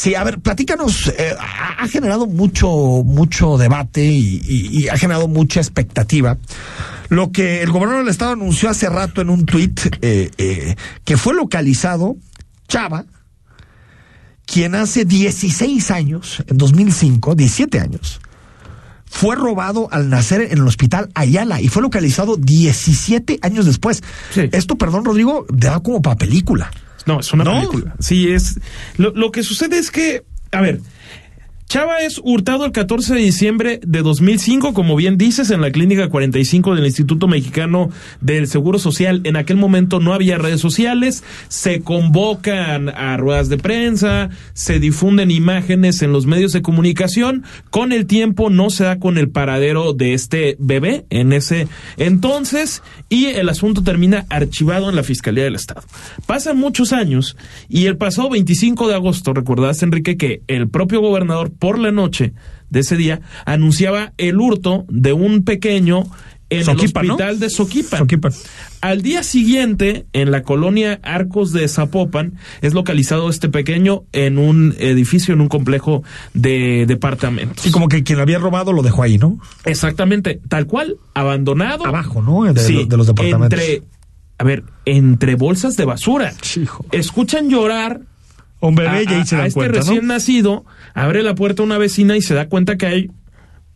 Sí, a ver, platícanos, eh, ha, ha generado mucho, mucho debate y, y- y ha generado mucha expectativa. Lo que el gobernador del estado anunció hace rato en un tuit, eh, eh, que fue localizado Chava, quien hace 16 años, en 2005, 17 años, fue robado al nacer en el hospital Ayala y fue localizado 17 años después. Sí. Esto, perdón, Rodrigo, da como para película. No, es una ¿No? película. Sí, es. Lo, lo que sucede es que, a ver, Chava es hurtado el 14 de diciembre de 2005, como bien dices, en la clínica 45 del Instituto Mexicano del Seguro Social. En aquel momento no había redes sociales, se convocan a ruedas de prensa, se difunden imágenes en los medios de comunicación. Con el tiempo no se da con el paradero de este bebé en ese entonces y el asunto termina archivado en la Fiscalía del Estado. Pasan muchos años y el pasado 25 de agosto, recordarás Enrique que el propio gobernador por la noche de ese día anunciaba el hurto de un pequeño en Soquipa, el ¿no? hospital de Soquipan. Soquipan. Al día siguiente, en la colonia Arcos de Zapopan, es localizado este pequeño en un edificio, en un complejo de departamentos. Sí, como que quien lo había robado lo dejó ahí, ¿no? Exactamente, tal cual, abandonado. Abajo, ¿no? De, Sí, de los departamentos. Entre, a ver, entre bolsas de basura. Hijo. Escuchan llorar Un bebé a, y ahí se a- a dan este cuenta, recién ¿no? nacido, abre la puerta una vecina y se da cuenta que hay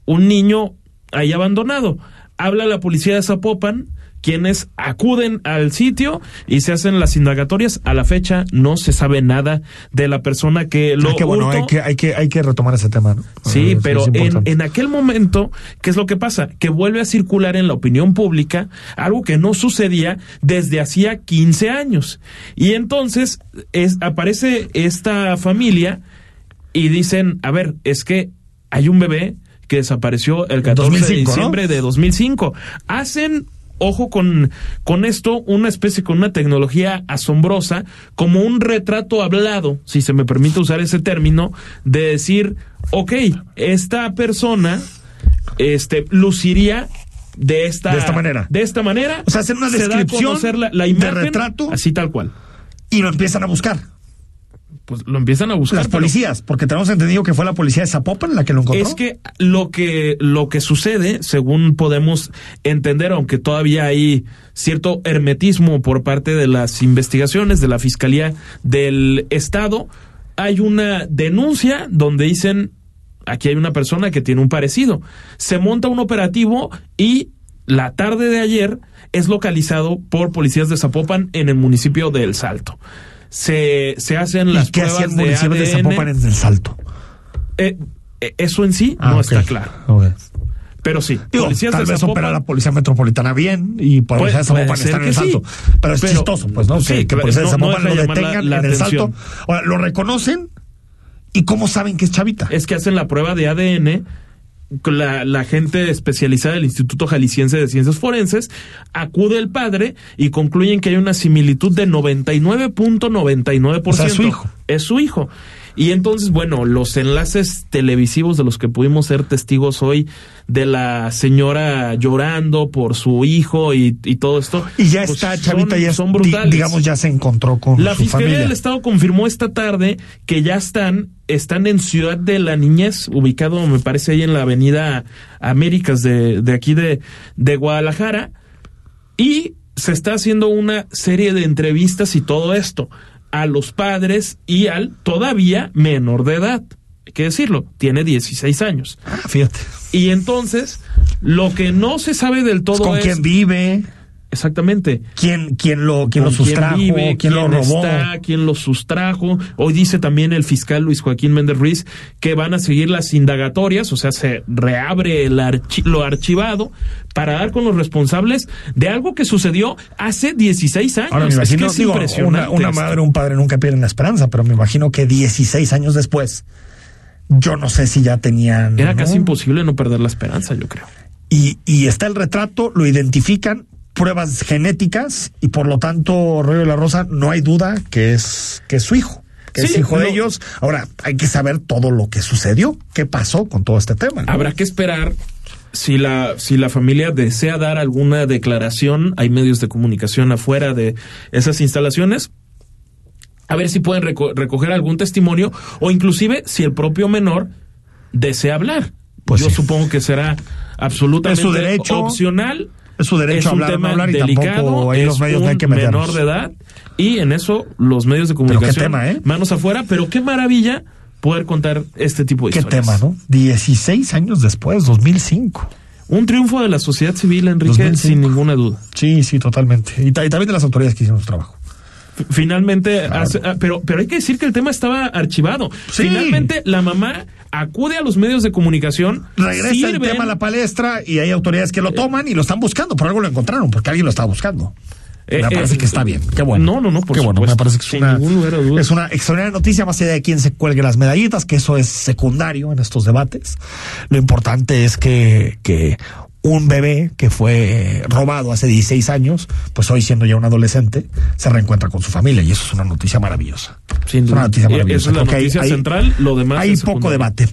un niño ahí abandonado. Habla la policía de Zapopan, quienes acuden al sitio y se hacen las indagatorias. A la fecha no se sabe nada de la persona que lo Ah, qué bueno, hurtó. hay que, hay, que, hay que retomar ese tema, ¿no? Sí, Eh, pero en, en aquel momento, ¿qué es lo que pasa? Que vuelve a circular en la opinión pública algo que no sucedía desde hacía 15 años. Y entonces es, aparece esta familia y dicen, a ver, es que hay un bebé que desapareció el 14 de 2005, ¿no? diciembre de 2005. Hacen ojo con, con esto, una especie con una tecnología asombrosa, como un retrato hablado, si se me permite usar ese término, de decir, ok, esta persona este, luciría de esta, De esta manera. De esta manera. O sea, hacer una se da a descripción la, la de imagen, retrato. Así tal cual. Y lo empiezan a buscar. Pues lo empiezan a buscar. Las pero- policías, porque tenemos entendido que fue la policía de Zapopan la que lo encontró. Es que lo que lo que sucede, según podemos entender, aunque todavía hay cierto hermetismo por parte de las investigaciones de la Fiscalía del Estado, hay una denuncia donde dicen aquí hay una persona que tiene un parecido. Se monta un operativo y la tarde de ayer es localizado por policías de Zapopan en el municipio de El Salto. Se, se hacen ¿Y las qué pruebas hacían municipios de ADN. Zapopan en el salto? Eh, eh, eso en sí Ah, no está claro. Pero sí, Digo, policías tal de vez opera la policía metropolitana bien y Puede- policía de Zapopan puede ser está en el sí. salto. Pero es Pero- chistoso, pues, ¿no? sí, que, que claro, policía de no- no Zapopan deja lo la- detengan la en el salto. Ahora, lo reconocen y cómo saben que es chavita. es que hacen la prueba de ADN. La, la gente especializada del Instituto Jalisciense de Ciencias Forenses acude el padre y concluyen que hay una similitud de 99.99%. O sea, es su hijo. Es su hijo. Y entonces, bueno, los enlaces televisivos de los que pudimos ser testigos hoy de la señora llorando por su hijo y, y todo esto. y ya pues, está, son- chavita, ya es- son brutales. digamos, ya se encontró con La su Fiscalía familia. del Estado confirmó esta tarde que ya están, están en Ciudad de la Niñez, ubicado, me parece, ahí en la avenida Américas de, de aquí de, de Guadalajara, y se está haciendo una serie de entrevistas y todo esto a los padres y al todavía menor de edad. Hay que decirlo, tiene 16 años. Ah, fíjate. Y entonces, lo que no se sabe del todo ¿Con es... quién vive? Exactamente. ¿Quién, quién lo, quién lo sustrajo? vive, ¿Quién, lo robó? está, quién lo sustrajo. Hoy dice también el fiscal Luis Joaquín Méndez Ruiz que van a seguir las indagatorias, o sea, se reabre el archi- lo archivado para dar con los responsables de algo que sucedió hace 16 años. Ahora me Es que imagino, es digo, impresionante una, una madre un padre nunca pierden la esperanza, pero me imagino que 16 años después, yo no sé si ya tenían. Era ¿no? casi imposible no perder la esperanza, yo creo. Y, y está el retrato, lo identifican, pruebas genéticas, y por lo tanto, Rollo de la Rosa, no hay duda que es, que es su hijo. Que es hijo de ellos. Ahora, hay que saber todo lo que sucedió, qué pasó con todo este tema. ¿no? Habrá que esperar si la, si la familia desea dar alguna declaración, hay medios de comunicación afuera de esas instalaciones. a ver si pueden recoger algún testimonio o inclusive si el propio menor desea hablar. Pues yo supongo que será absolutamente su derecho, opcional. Es su derecho a hablar, y delicado, ahí los medios un no hay que menor de edad y en eso los medios de comunicación tema, ¿eh? manos afuera, pero qué maravilla poder contar este tipo de ¿Qué historias. tema, no? 16 años después, 2005. Un triunfo de la sociedad civil, Enrique, 2005. sin ninguna duda. Sí, sí, totalmente. Y, y también de las autoridades que hicieron su trabajo. Finalmente, hace- ah, pero, pero hay que decir que el tema estaba archivado. Sí. Finalmente, la mamá acude a los medios de comunicación. Regresa el sirven- tema a la palestra y hay autoridades que lo toman y lo están buscando. Por algo lo encontraron, porque alguien lo estaba buscando. Eh, me eh, parece que está bien. Qué bueno. No, no, no, por Qué bueno. supuesto. Me parece que es Sin una, es una extraordinaria noticia, más allá de quién se cuelgue las medallitas, que eso es secundario en estos debates. Lo importante es que, que un bebé que fue robado hace 16 años, pues hoy siendo ya un adolescente, se reencuentra con su familia y eso es una noticia maravillosa. Sin es una noticia maravillosa. es la noticia central, lo demás Hay poco debate.